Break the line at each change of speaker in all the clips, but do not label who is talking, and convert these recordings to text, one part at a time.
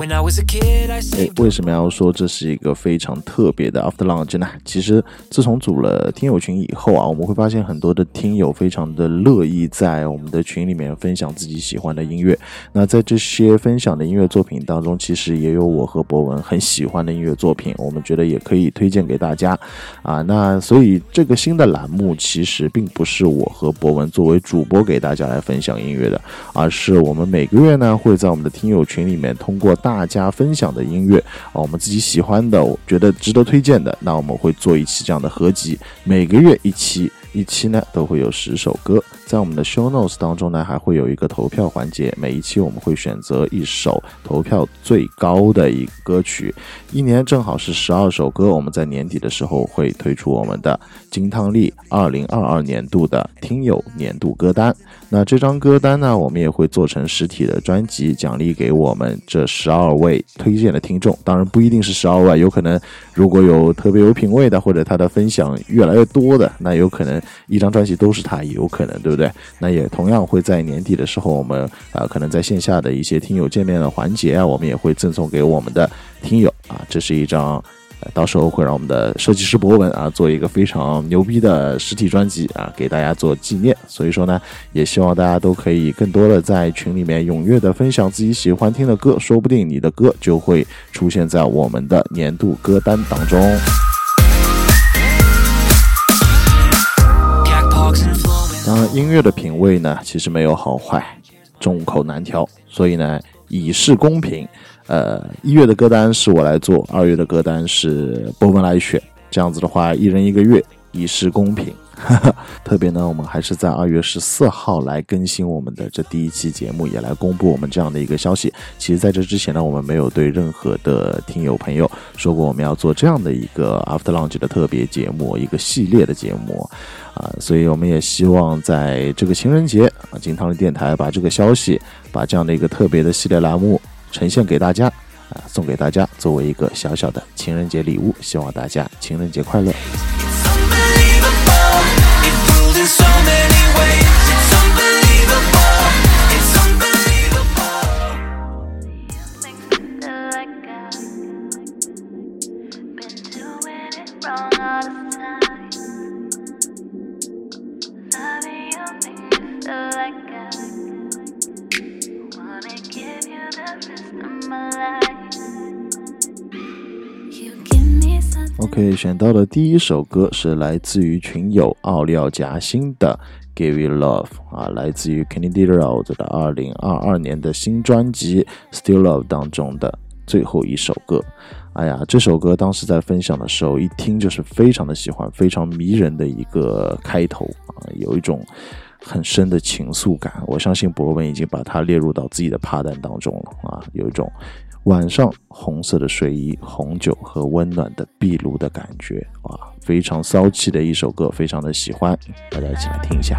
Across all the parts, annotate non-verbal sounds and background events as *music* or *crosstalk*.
When I was a kid, I
诶
saved
为什么要说这是一个非常特别的 After Lunch 呢？其实自从组了听友群以后啊，我们会发现很多的听友非常的乐意在我们的群里面分享自己喜欢的音乐。那在这些分享的音乐作品当中，其实也有我和博文很喜欢的音乐作品，我们觉得也可以推荐给大家啊。那所以这个新的栏目其实并不是我和博文作为主播给大家来分享音乐的，而是我们每个月呢会在我们的听友群里面通过大大家分享的音乐啊，我们自己喜欢的，我觉得值得推荐的，那我们会做一期这样的合集，每个月一期。一期呢都会有十首歌，在我们的 show notes 当中呢，还会有一个投票环节。每一期我们会选择一首投票最高的一歌曲，一年正好是十二首歌。我们在年底的时候会推出我们的金汤力二零二二年度的听友年度歌单。那这张歌单呢，我们也会做成实体的专辑，奖励给我们这十二位推荐的听众。当然不一定是十二位，有可能如果有特别有品位的，或者他的分享越来越多的，那有可能一张专辑都是他，也有可能，对不对？那也同样会在年底的时候，我们啊、可能在线下的一些听友见面的环节啊，我们也会赠送给我们的听友啊，这是一张。到时候会让我们的设计师博文啊做一个非常牛逼的实体专辑啊，给大家做纪念。所以说呢，也希望大家都可以更多的在群里面踊跃的分享自己喜欢听的歌，说不定你的歌就会出现在我们的年度歌单当中。当然，音乐的品味呢，其实没有好坏，众口难调，所以呢，以示公平，呃，一月的歌单是我来做，二月的歌单是波文来选，这样子的话，一人一个月，以示公平。*laughs* 特别呢，我们还是在二月十四号来更新我们的这第一期节目，也来公布我们这样的一个消息。其实，在这之前呢，我们没有对任何的听友朋友说过我们要做这样的一个 After Lunch 的特别节目，一个系列的节目。啊，所以我们也希望在这个情人节啊，金汤力电台把这个消息，把这样的一个特别的系列栏目呈现给大家啊，送给大家作为一个小小的情人节礼物，希望大家情人节快乐。
Unbelievable. It
OK，选到的第一首歌是来自于群友奥利奥夹心的《Give You Love》啊，来自于 Kenny D. Road 的二零二二年的新专辑《Still Love》当中的最后一首歌。哎呀，这首歌当时在分享的时候，一听就是非常的喜欢，非常迷人的一个开头啊，有一种很深的情愫感。我相信博文已经把它列入到自己的趴单当中了啊，有一种晚上红色的睡衣、红酒和温暖的壁炉的感觉啊，非常骚气的一首歌，非常的喜欢，大家一起来听一下。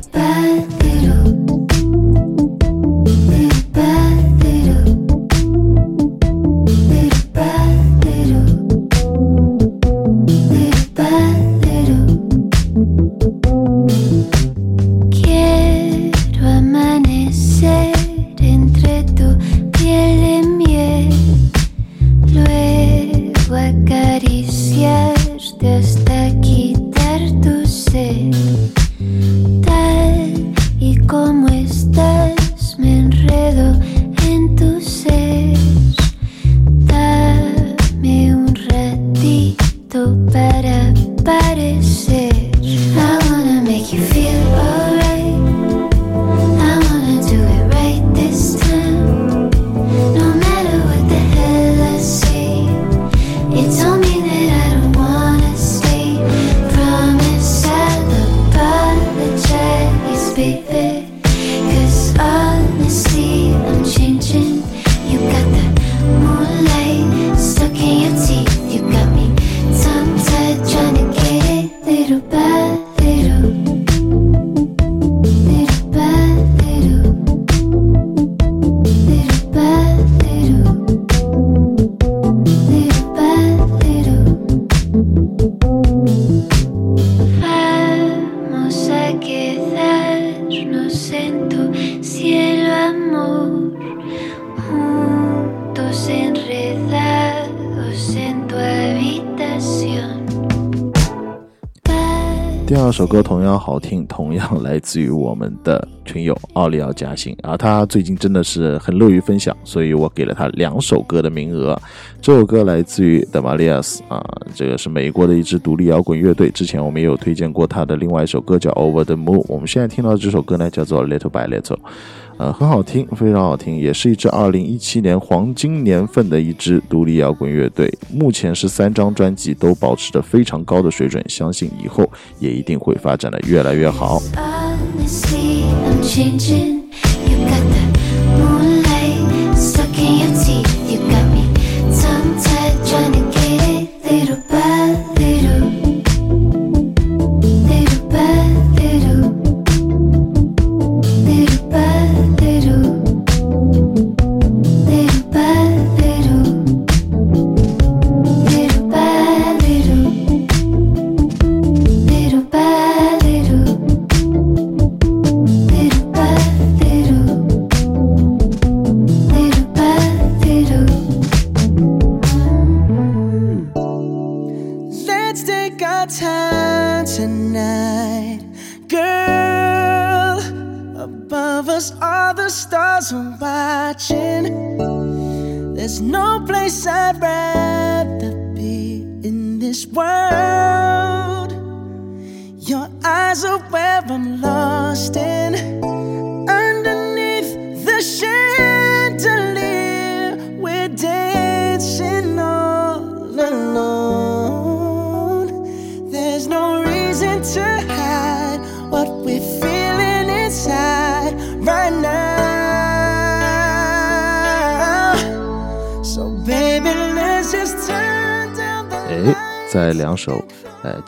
歌同样好听，同样来自于我们的群友奥利奥嘉欣啊，他最近真的是很乐于分享，所以我给了他两首歌的名额。这首歌来自于 The Valias 啊，这个是美国的一支独立摇滚乐队，之前我们也有推荐过他的另外一首歌叫 Over the Moon。我们现在听到这首歌呢，叫做 Little by Little。呃，很好听，非常好听，也是一支二零一七年黄金年份的一支独立摇滚乐队。目前是三张专辑都保持着非常高的水准，相信以后也一定会发展的越来越好。
Honestly, I'm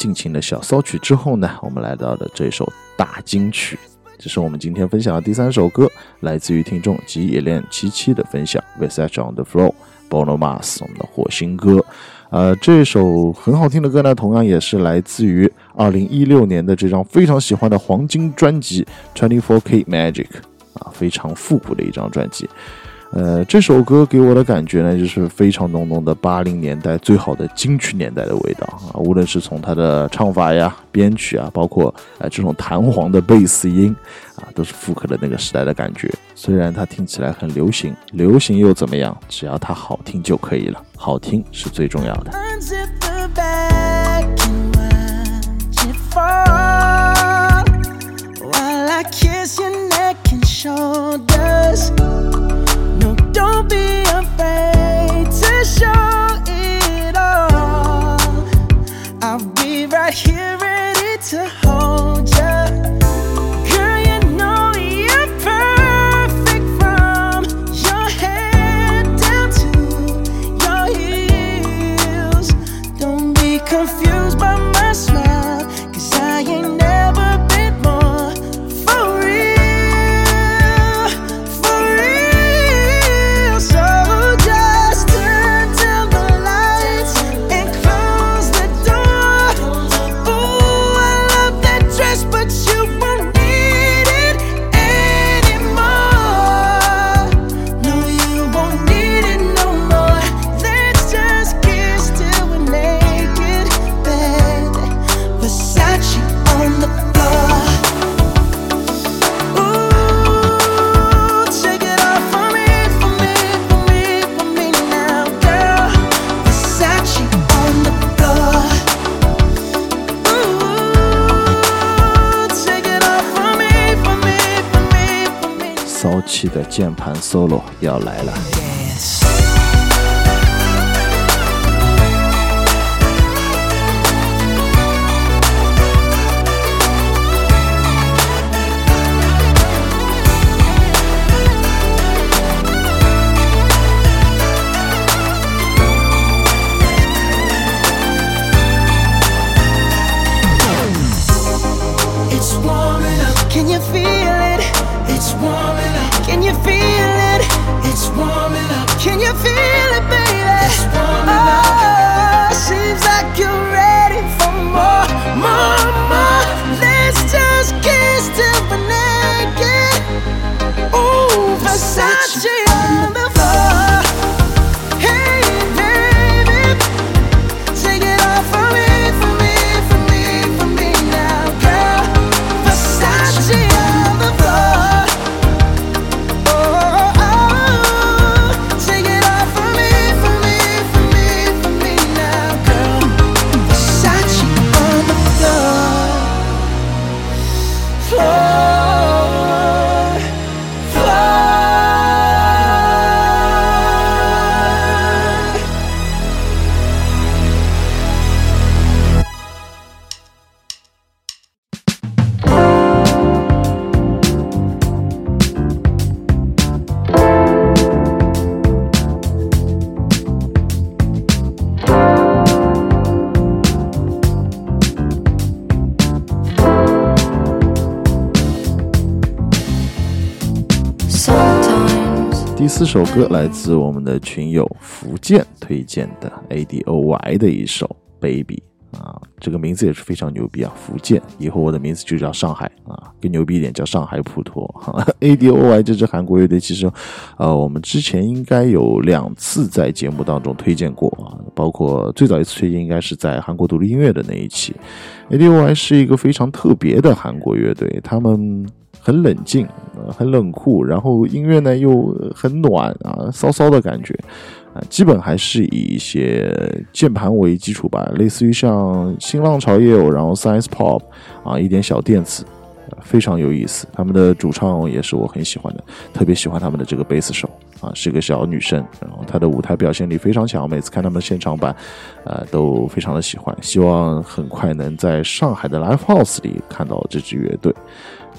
尽情的小骚曲之后呢，我们来到了这首大金曲，这是我们今天分享的第三首歌，来自于听众吉野恋七七的分享，《Versace on the Floor，Bono Mars 我们的火星歌。呃，这首很好听的歌呢，同样也是来自于二零一六年的这张非常喜欢的黄金专辑《Twenty Four K Magic》啊，非常复古的一张专辑。呃，这首歌给我的感觉呢，就是非常浓浓的八零年代最好的金曲年代的味道啊！无论是从它的唱法呀、编曲啊，包括呃这种弹簧的贝斯音啊，都是复刻了那个时代的感觉。虽然它听起来很流行，流行又怎么样？只要它好听就可以了，好听是最重要的。的键盘 solo 要来了。四首歌来自我们的群友福建推荐的 ADOY 的一首《Baby》啊，这个名字也是非常牛逼啊！福建，以后我的名字就叫上海啊，更牛逼一点叫上海普陀。ADOY *laughs* 这支韩国乐队，其实呃，我们之前应该有两次在节目当中推荐过啊，包括最早一次推荐应该是在韩国独立音乐的那一期。ADOY 是一个非常特别的韩国乐队，他们。很冷静，呃，很冷酷，然后音乐呢又很暖啊，骚骚的感觉，啊，基本还是以一些键盘为基础吧，类似于像新浪潮也有，然后 Science Pop 啊，一点小电子，非常有意思。他们的主唱也是我很喜欢的，特别喜欢他们的这个贝斯手啊，是个小女生，然后她的舞台表现力非常强，每次看他们现场版，呃，都非常的喜欢。希望很快能在上海的 Live House 里看到这支乐队。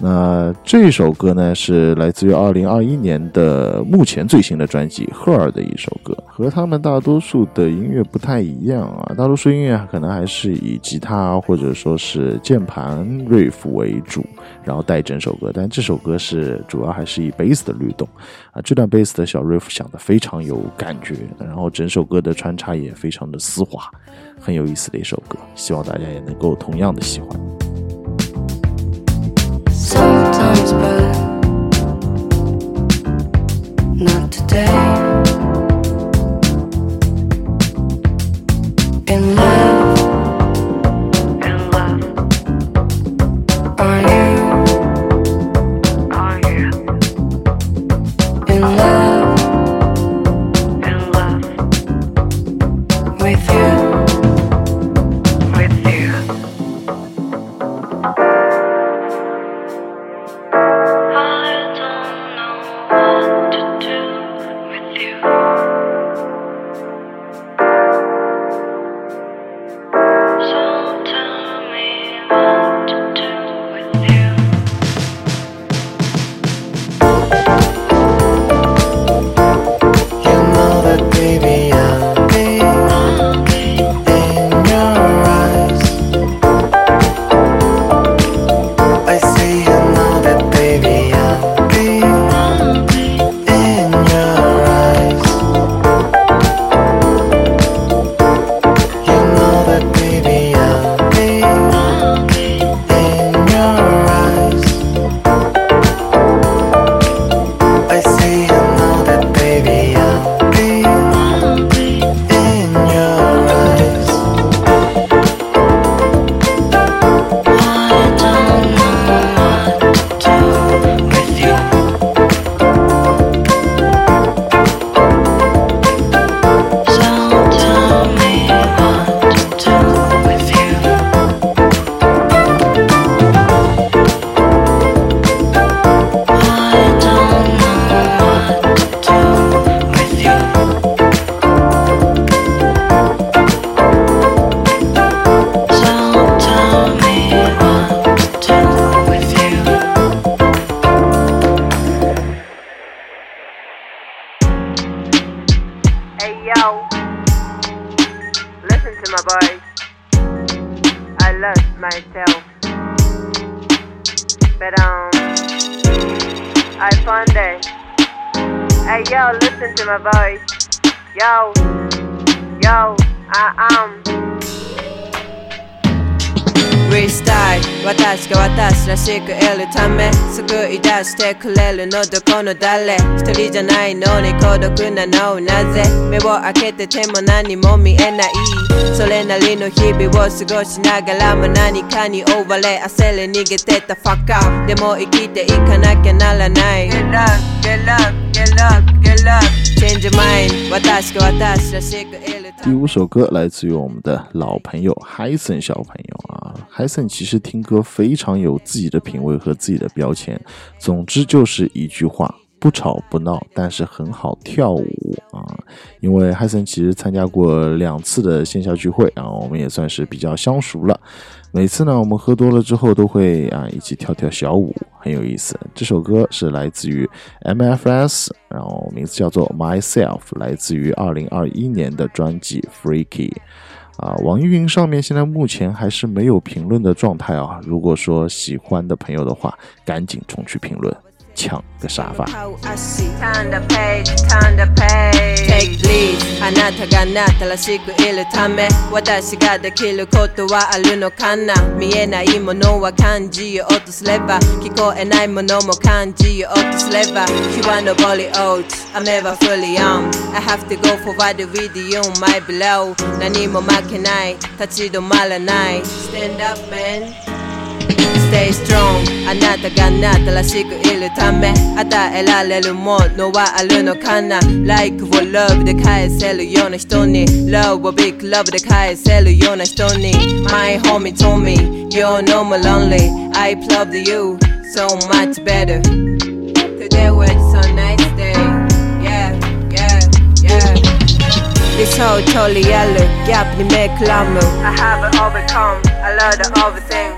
那这首歌呢，是来自于二零二一年的目前最新的专辑《赫尔》的一首歌，和他们大多数的音乐不太一样啊。大多数音乐可能还是以吉他或者说是键盘 riff 为主，然后带整首歌。但这首歌是主要还是以 bass 的律动啊，这段 bass 的小 riff 响得非常有感觉，然后整首歌的穿插也非常的丝滑，很有意思的一首歌。希望大家也能够同样的喜欢。
Not today. In love,
Bye. 救い出してくれるのどこの誰？一人じゃないのに孤独なのなぜ？目を開けてても何も見えない。それなりの日々を過ごしながらも何かに追われ焦り逃げてた。Fuck up でも生きていかなきゃならない。Get up, get up, get up, get up. Change your mind 私が私らしく得るため。
第五首歌来自于我们的老朋友 Hyson 小朋友。啊，Hyson 其实听歌非常有自己的品味和自己的标签，总之就是一句话。不吵不闹，但是很好跳舞啊！因为 Hyson 其实参加过两次的线下聚会，然后我们也算是比较相熟了。每次呢，我们喝多了之后都会啊一起跳跳小舞，很有意思。这首歌是来自于 MFS，然后名字叫做 Myself，来自于二零二一年的专辑 Freaky。啊，网易云上面现在目前还是没有评论的状态啊。如果说喜欢的朋友的话，赶紧冲去评论。抢个沙发。
Turn the page, turn the page. Take lead あなたがあなたらしくいるため私ができることはあるのかな見えないものは感じようとすれば聞こえないものも感じようとすれば日は昇り落ち I'm never fully on I have to go forward with you my below 何も負けない立ち止まらない Stand up man Stay strong あなたがあなたらしくいるため与えられるものはあるのかな Like を love で返せるような人に Love を big love で返せるような人に My homie told me You're no more lonely I loved you so much better Today was a nice day Yeah, yeah, yeah This whole totally yellow gap に目くらむ I haven't overcome I love the other things.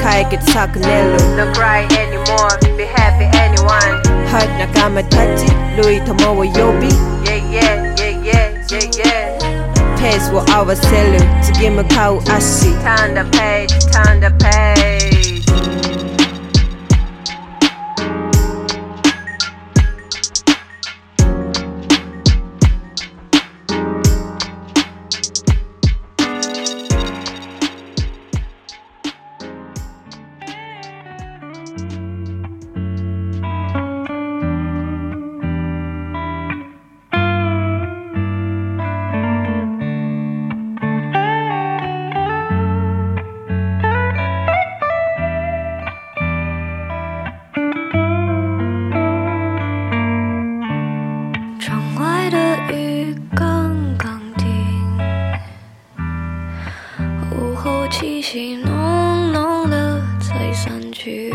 가에게 Don't cry anymore, be happy anyone. 헛 나가면 탔지 루이 더 요비 Yeah yeah yeah yeah yeah yeah. Pace what I was selling 지금은 가우 아시. Turn the page, turn the page.
午后气息浓浓的才散去，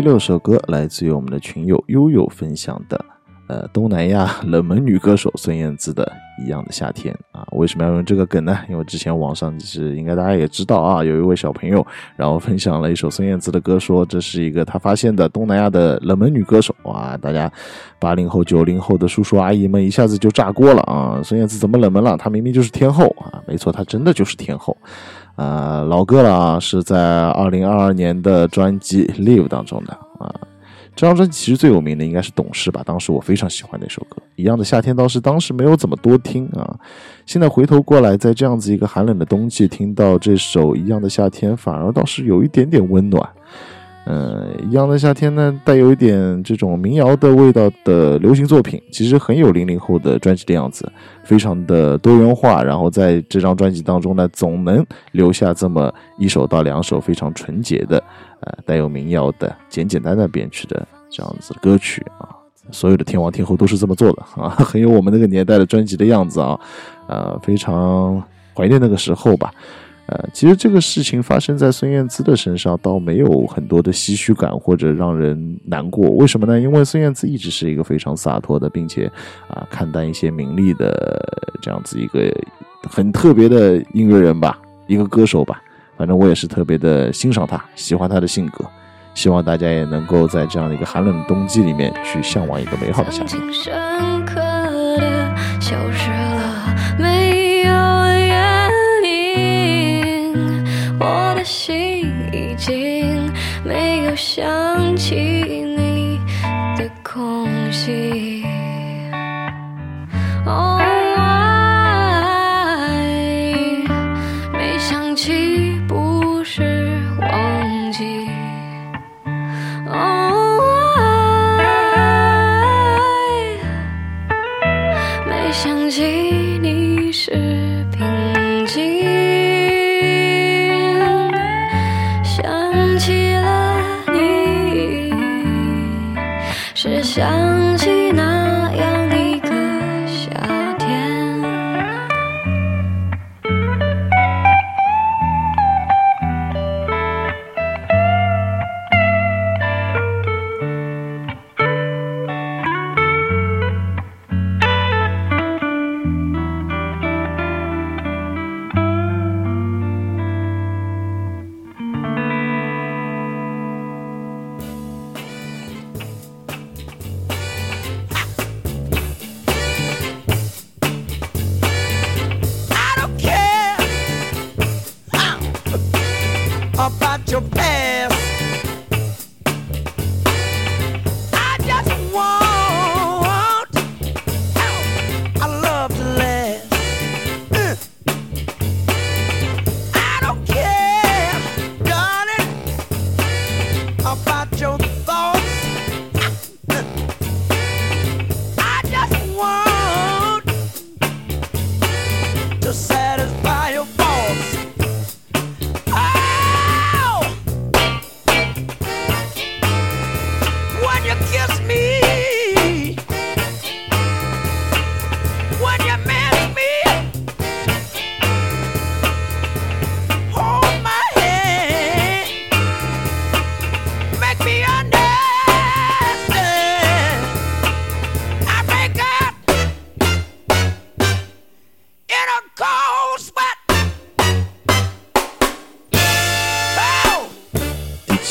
第六首歌来自于我们的群友悠悠分享的，呃，东南亚冷门女歌手孙燕姿的《一样的夏天》啊。为什么要用这个梗呢？因为之前网上是应该大家也知道啊，有一位小朋友然后分享了一首孙燕姿的歌，说这是一个他发现的东南亚的冷门女歌手。哇，大家八零后、九零后的叔叔阿姨们一下子就炸锅了啊！孙燕姿怎么冷门了？她明明就是天后啊！没错，她真的就是天后。呃，老歌了啊，是在二零二二年的专辑《Live》当中的啊。这张专辑其实最有名的应该是《懂事》吧，当时我非常喜欢那首歌。一样的夏天倒是当时没有怎么多听啊，现在回头过来，在这样子一个寒冷的冬季，听到这首《一样的夏天》，反而倒是有一点点温暖。嗯，一样的夏天呢，带有一点这种民谣的味道的流行作品，其实很有零零后的专辑的样子，非常的多元化。然后在这张专辑当中呢，总能留下这么一首到两首非常纯洁的，呃，带有民谣的、简简单单编曲的这样子歌曲啊。所有的天王天后都是这么做的啊，*laughs* 很有我们那个年代的专辑的样子啊，呃，非常怀念那个时候吧。呃，其实这个事情发生在孙燕姿的身上，倒没有很多的唏嘘感或者让人难过。为什么呢？因为孙燕姿一直是一个非常洒脱的，并且啊看淡一些名利的这样子一个很特别的音乐人吧，一个歌手吧。反正我也是特别的欣赏他，喜欢他的性格。希望大家也能够在这样的一个寒冷的冬季里面去向往一个美好的夏天。
深刻的消失心已经没有想起你的空隙。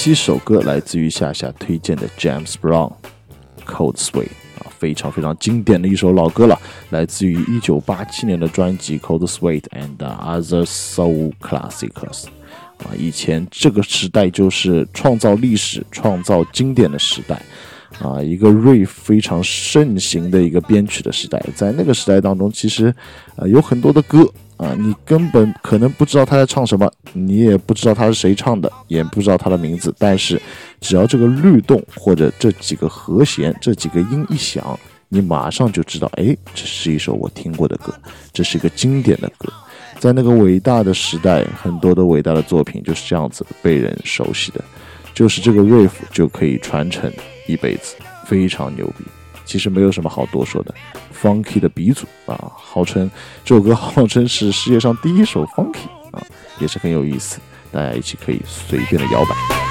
七首歌来自于夏夏推荐的 James Brown Cold Sweet 啊，非常非常经典的一首老歌了，来自于一九八七年的专辑 Cold Sweet and Other Soul Classics。啊，以前这个时代就是创造历史、创造经典的时代，啊，一个 riff 非常盛行的一个编曲的时代。在那个时代当中，其实，呃，有很多的歌啊，你根本可能不知道他在唱什么，你也不知道他是谁唱的，也不知道他的名字，但是只要这个律动或者这几个和弦、这几个音一响，你马上就知道，哎，这是一首我听过的歌，这是一个经典的歌。在那个伟大的时代，很多的伟大的作品就是这样子被人熟悉的，就是这个 riff 就可以传承一辈子，非常牛逼。其实没有什么好多说的，funky 的鼻祖啊，号称这首歌号称是世界上第一首 funky 啊，也是很有意思，大家一起可以随便的摇摆。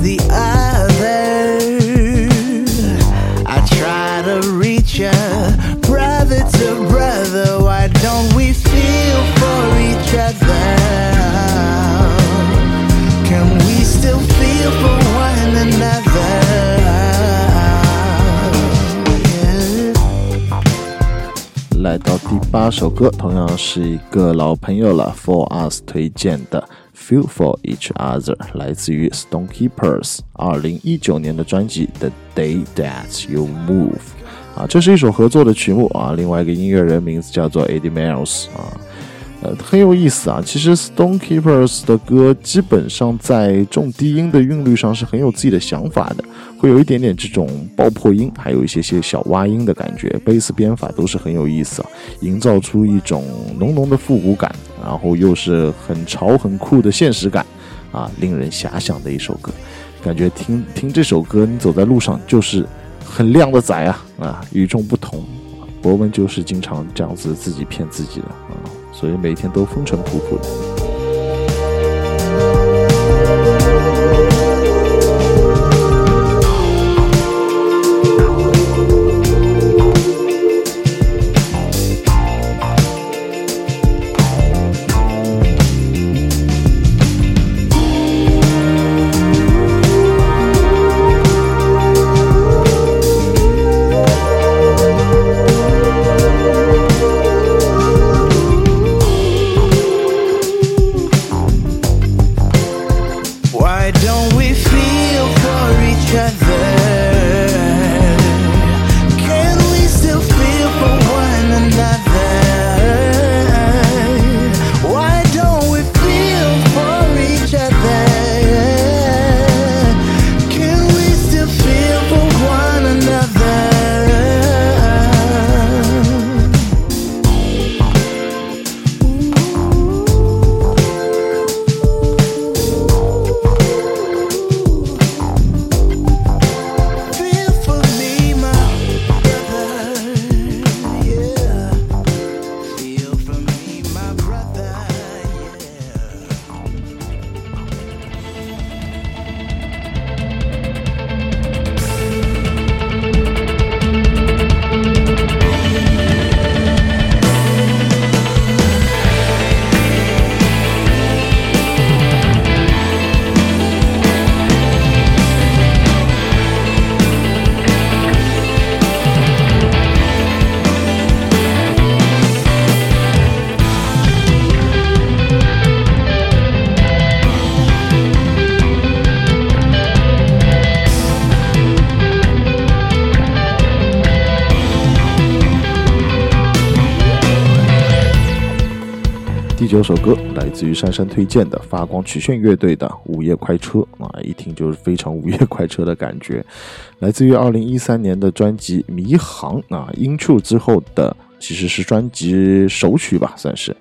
the other. I try to reach ya, brother to brother. Why don't we feel for each other? Can we still feel for one another? Yeah.
来到第八首歌，同样是一个老朋友了，For Us 推荐的《 Feel for Each Other》，来自于 Stone Keepers 二零一九年的专辑《The Day That You Move》啊，这是一首合作的曲目啊，另外一个音乐人名字叫做 Eddie Miles 啊。呃，很有意思啊。其实 Stone Keepers 的歌基本上在重低音的韵律上是很有自己的想法的，会有一点点这种爆破音，还有一些些小挖音的感觉，贝斯编法都是很有意思啊，营造出一种浓浓的复古感，然后又是很潮很酷的现实感啊，令人遐想的一首歌。感觉听听这首歌，你走在路上就是很靓的仔啊啊，与众不同。博文就是经常这样子自己骗自己的啊，所以每天都风尘仆仆的。九首歌来自于珊珊推荐的发光曲线乐队的《午夜快车》啊，一听就是非常午夜快车的感觉。来自于二零一三年的专辑《迷航》啊，Intro 之后的其实是专辑首曲吧，算是。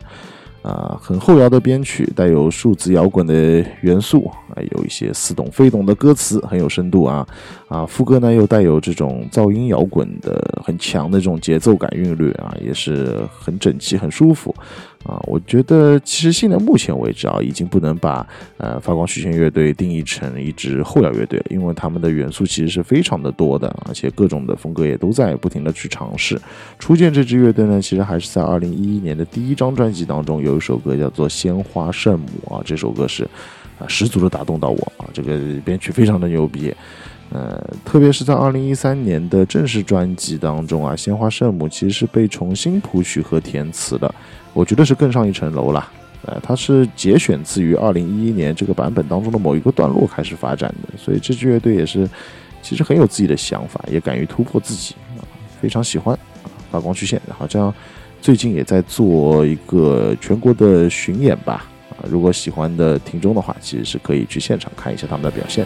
啊，很后摇的编曲，带有数字摇滚的元素，啊，有一些似懂非懂的歌词，很有深度啊啊，副歌呢又带有这种噪音摇滚的很强的这种节奏感韵律啊，也是很整齐、很舒服啊。我觉得其实现在目前为止啊，已经不能把呃发光曲线乐队定义成一支后摇乐队了，因为他们的元素其实是非常的多的，而且各种的风格也都在不停的去尝试。初见这支乐队呢，其实还是在二零一一年的第一张专辑当中有一首歌叫做《鲜花圣母》啊，这首歌是啊十足的打动到我啊，这个编曲非常的牛逼。呃，特别是在二零一三年的正式专辑当中啊，《鲜花圣母》其实是被重新谱曲和填词的，我觉得是更上一层楼了。呃，它是节选自于二零一一年这个版本当中的某一个段落开始发展的，所以这支乐队也是其实很有自己的想法，也敢于突破自己啊，非常喜欢啊，发光曲线，好像最近也在做一个全国的巡演吧。啊，如果喜欢的听众的话，其实是可以去现场看一下他们的表现。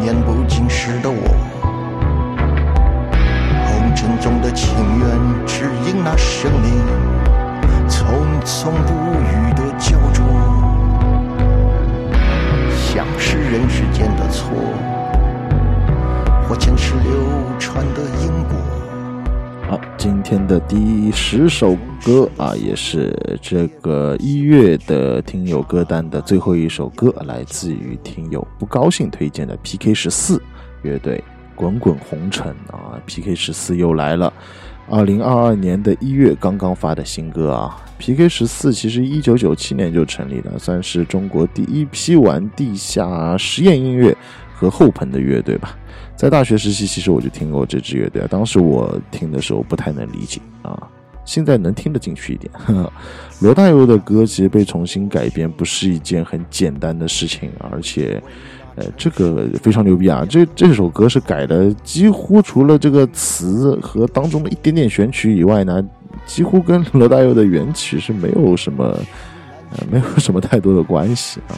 年不经事的我。红尘中的情缘只因那生命匆匆不语的胶着想是人世间的错或前世流传的因果。
好今天的第十首歌啊，也是这个一月的听友歌单的最后一首歌，来自于听友不高兴推荐的 PK 十四乐队《滚滚红尘》啊，PK 十四又来了。二零二二年的一月刚刚发的新歌啊，PK 十四其实一九九七年就成立了，算是中国第一批玩地下实验音乐和后朋的乐队吧。在大学时期，其实我就听过这支乐队。当时我听的时候不太能理解啊，现在能听得进去一点。呵 *laughs* 呵罗大佑的歌其实被重新改编不是一件很简单的事情，而且，呃，这个非常牛逼啊！这这首歌是改的，几乎除了这个词和当中的一点点选曲以外呢，几乎跟罗大佑的原曲是没有什么，呃，没有什么太多的关系啊。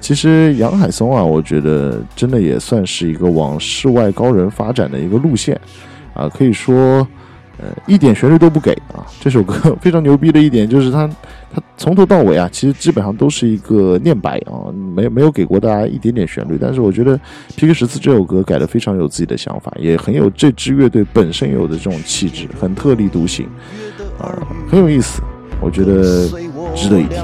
其实杨海松啊，我觉得真的也算是一个往世外高人发展的一个路线，啊，可以说，呃，一点旋律都不给啊。这首歌非常牛逼的一点就是它，它从头到尾啊，其实基本上都是一个念白啊，没没有给过大家一点点旋律。但是我觉得 PK 十四这首歌改的非常有自己的想法，也很有这支乐队本身有的这种气质，很特立独行，啊，很有意思，我觉得 *sniffs* 值得一听。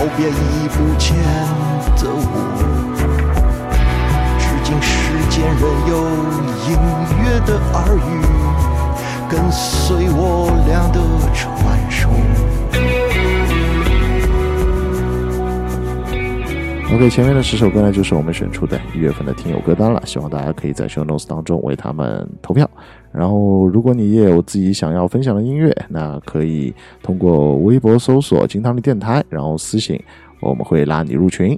告别已不见的我。至今世间仍有隐约的耳语，跟随我俩的传
OK，前面的十首歌呢，就是我们选出的一月份的听友歌单了。希望大家可以在 show notes 当中为他们投票。然后，如果你也有自己想要分享的音乐，那可以通过微博搜索“金汤力电台”，然后私信，我们会拉你入群。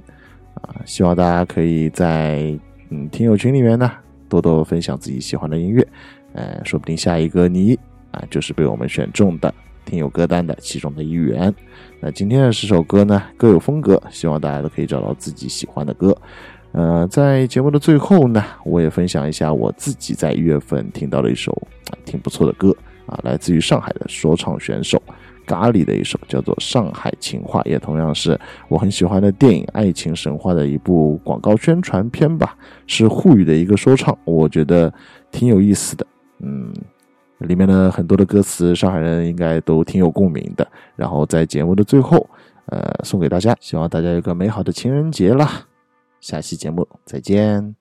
啊，希望大家可以在嗯听友群里面呢多多分享自己喜欢的音乐，呃，说不定下一个你啊就是被我们选中的听友歌单的其中的一员。那今天的十首歌呢，各有风格，希望大家都可以找到自己喜欢的歌。呃，在节目的最后呢，我也分享一下我自己在一月份听到的一首啊挺不错的歌啊，来自于上海的说唱选手咖喱的一首叫做《上海情话》，也同样是我很喜欢的电影《爱情神话》的一部广告宣传片吧，是沪语的一个说唱，我觉得挺有意思的。嗯，里面的很多的歌词，上海人应该都挺有共鸣的。然后在节目的最后，呃，送给大家，希望大家有个美好的情人节啦！下期节目再见。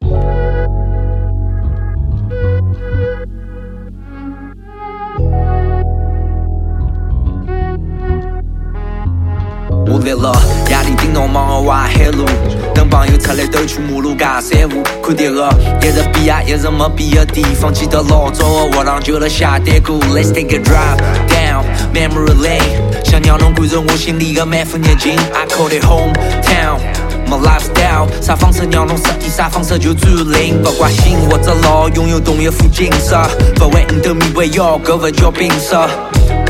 等朋友出来都去马路干散步，看迭个，一直比啊一直没变的地方，记得老早的学堂就了下单歌，Let's take a drive down memory lane，想让侬感受我心里的满腹热情，I call it hometown。my lifestyle，啥方式让侬失意，啥方式就最灵。不怪醒或者老，拥有同一副景色，不为五斗米为药，搿勿叫病色。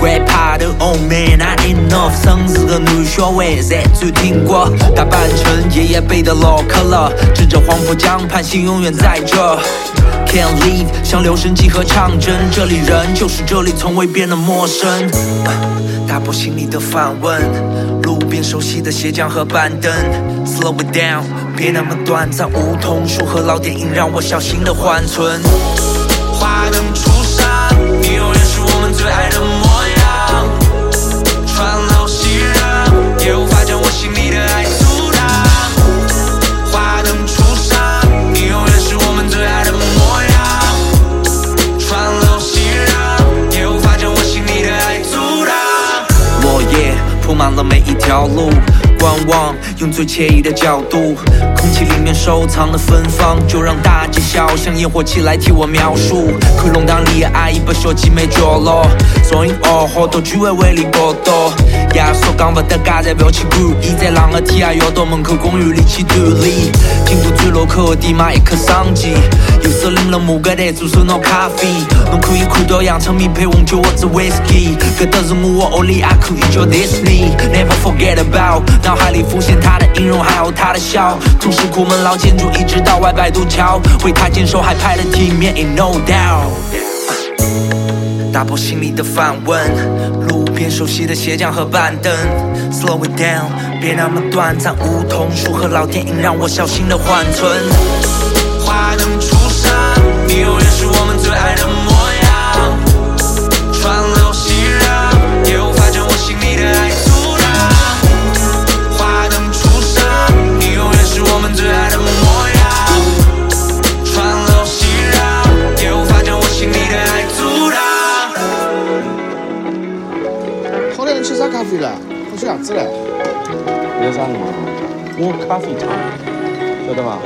怪怕的 Oh man not enough，城市的男小孩侪转听过，大半成爷爷辈的老克了，指着黄浦江畔，心永远在这。Can't leave，像留声机和唱针，这里人就是这里，从未变得陌生。打破心里的反问，路边熟悉的鞋匠和板凳，Slow it down，别那么短暂。梧桐树和老电影让我小心的缓存。华灯初上，你永远是我们最爱的条路，观望，用最惬意的角度，空气里面收藏的芬芳，就让大街小巷烟火气来替我描述。看弄堂里的阿姨把小姐妹角落，双影哦好多居委会里过多。爷说讲不得家在不要去管，现在啷个天啊要到门口公园里去锻炼。经过最路口的地马一刻商机，右手拎了木疙瘩，左手拿咖啡。侬可以看到洋葱米配红酒或者 whisky，搿都是我的欧里亚可以叫 Disney。Never forget about，脑海里浮现他他的音容，还有他的笑。从石库门老建筑一直到外摆渡桥，为他坚守还拍了体面，in no doubt。打破心里的反问，路边熟悉的鞋匠和板凳，Slow it down，别那么短暂。梧桐树和老电影让我小心的缓存。华灯初上，你永远是我们最爱的
喝啥子了？
有啥嘛？我咖啡厂，晓得吧？